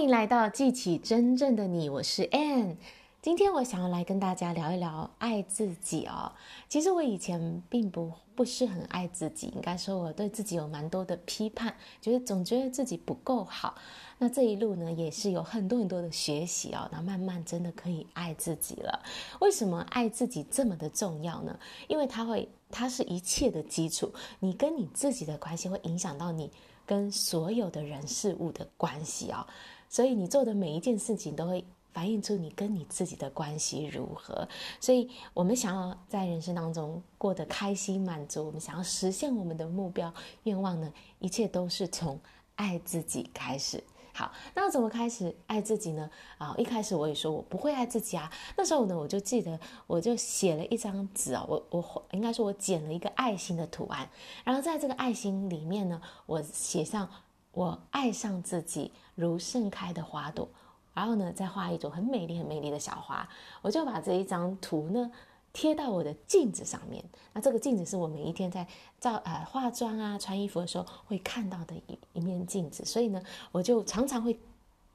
欢迎来到记起真正的你，我是 Ann。今天我想要来跟大家聊一聊爱自己哦。其实我以前并不不是很爱自己，应该说我对自己有蛮多的批判，就是总觉得自己不够好。那这一路呢，也是有很多很多的学习哦，那慢慢真的可以爱自己了。为什么爱自己这么的重要呢？因为它会，它是一切的基础。你跟你自己的关系会影响到你跟所有的人事物的关系哦。所以你做的每一件事情都会反映出你跟你自己的关系如何。所以我们想要在人生当中过得开心满足，我们想要实现我们的目标愿望呢，一切都是从爱自己开始。好，那怎么开始爱自己呢？啊，一开始我也说我不会爱自己啊。那时候呢，我就记得我就写了一张纸啊，我我应该说我剪了一个爱心的图案，然后在这个爱心里面呢，我写上。我爱上自己，如盛开的花朵，然后呢，再画一朵很美丽、很美丽的小花。我就把这一张图呢贴到我的镜子上面。那这个镜子是我每一天在照呃化妆啊、穿衣服的时候会看到的一一面镜子，所以呢，我就常常会。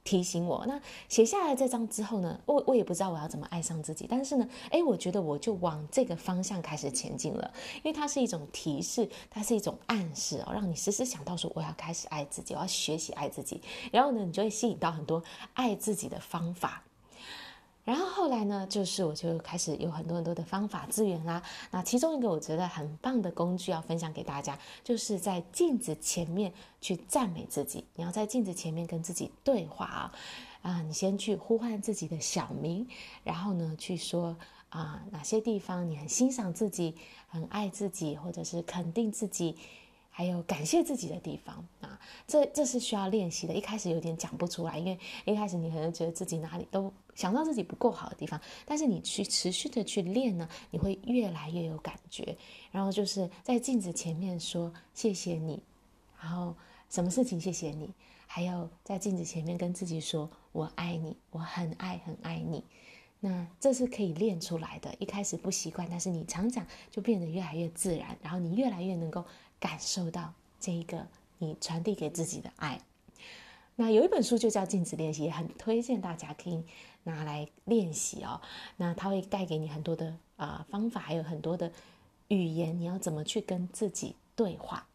提醒我，那写下来这张之后呢，我我也不知道我要怎么爱上自己，但是呢，哎，我觉得我就往这个方向开始前进了，因为它是一种提示，它是一种暗示哦，让你时时想到说我要开始爱自己，我要学习爱自己，然后呢，你就会吸引到很多爱自己的方法。然后后来呢，就是我就开始有很多很多的方法资源啦。那其中一个我觉得很棒的工具要分享给大家，就是在镜子前面去赞美自己。你要在镜子前面跟自己对话啊，啊，你先去呼唤自己的小名，然后呢去说啊哪些地方你很欣赏自己，很爱自己，或者是肯定自己。还有感谢自己的地方啊，这这是需要练习的。一开始有点讲不出来，因为一开始你可能觉得自己哪里都想到自己不够好的地方，但是你去持续的去练呢，你会越来越有感觉。然后就是在镜子前面说谢谢你，然后什么事情谢谢你，还有在镜子前面跟自己说我爱你，我很爱很爱你。那这是可以练出来的。一开始不习惯，但是你常常就变得越来越自然，然后你越来越能够。感受到这一个你传递给自己的爱，那有一本书就叫《镜子练习》，也很推荐大家可以拿来练习哦。那它会带给你很多的啊、方法，还有很多的语言，你要怎么去跟自己对话？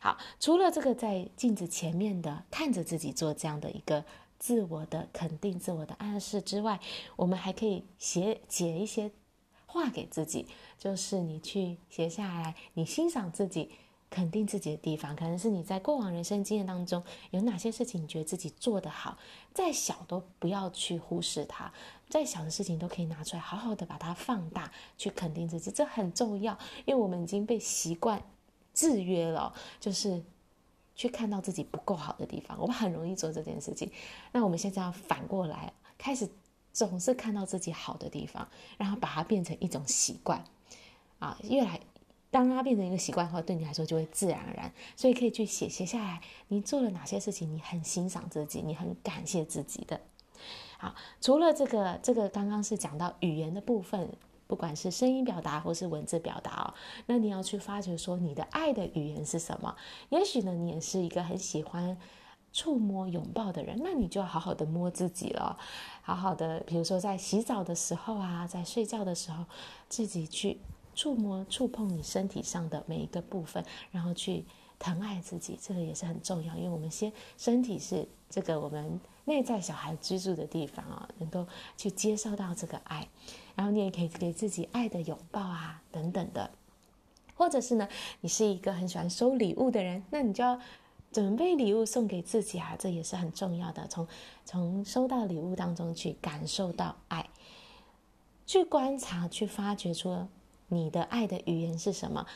好，除了这个在镜子前面的看着自己做这样的一个自我的肯定、自我的暗示之外，我们还可以写写一些话给自己，就是你去写下来，你欣赏自己。肯定自己的地方，可能是你在过往人生经验当中有哪些事情，你觉得自己做得好，再小都不要去忽视它，再小的事情都可以拿出来，好好的把它放大，去肯定自己，这很重要，因为我们已经被习惯制约了，就是去看到自己不够好的地方，我们很容易做这件事情。那我们现在要反过来，开始总是看到自己好的地方，然后把它变成一种习惯，啊，越来。当它变成一个习惯的话，对你来说就会自然而然。所以可以去写写下来，你做了哪些事情，你很欣赏自己，你很感谢自己的。好，除了这个，这个刚刚是讲到语言的部分，不管是声音表达或是文字表达哦，那你要去发掘说你的爱的语言是什么？也许呢，你也是一个很喜欢触摸、拥抱的人，那你就要好好的摸自己了，好好的，比如说在洗澡的时候啊，在睡觉的时候，自己去。触摸、触碰你身体上的每一个部分，然后去疼爱自己，这个也是很重要。因为我们先身体是这个我们内在小孩居住的地方啊，能够去接受到这个爱，然后你也可以给自己爱的拥抱啊，等等的。或者是呢，你是一个很喜欢收礼物的人，那你就要准备礼物送给自己啊，这也是很重要的。从从收到礼物当中去感受到爱，去观察，去发掘出。你的爱的语言是什么？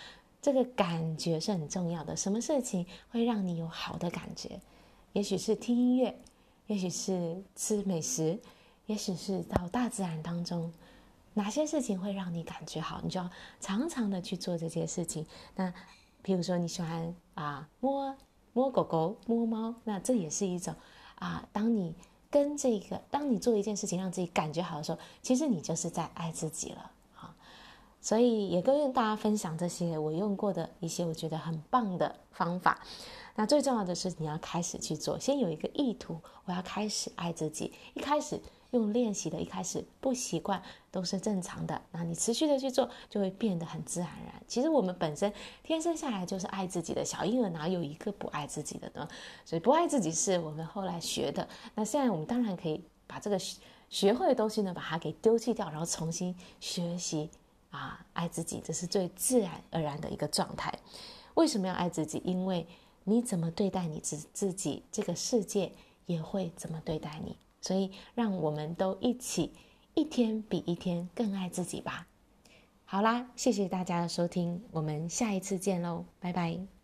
这个感觉是很重要的。什么事情会让你有好的感觉？也许是听音乐，也许是吃美食，也许是到大自然当中。哪些事情会让你感觉好？你就要常常的去做这些事情。那，譬如说你喜欢啊摸摸狗狗、摸猫，那这也是一种啊。当你跟这个，当你做一件事情让自己感觉好的时候，其实你就是在爱自己了。所以也跟大家分享这些我用过的一些我觉得很棒的方法。那最重要的是你要开始去做，先有一个意图，我要开始爱自己。一开始用练习的，一开始不习惯都是正常的。那你持续的去做，就会变得很自然而然。其实我们本身天生下来就是爱自己的，小婴儿哪有一个不爱自己的呢？所以不爱自己是我们后来学的。那现在我们当然可以把这个学会的东西呢，把它给丢弃掉，然后重新学习啊，爱自己，这是最自然而然的一个状态。为什么要爱自己？因为你怎么对待你自自己，这个世界也会怎么对待你。所以，让我们都一起一天比一天更爱自己吧。好啦，谢谢大家的收听，我们下一次见喽，拜拜。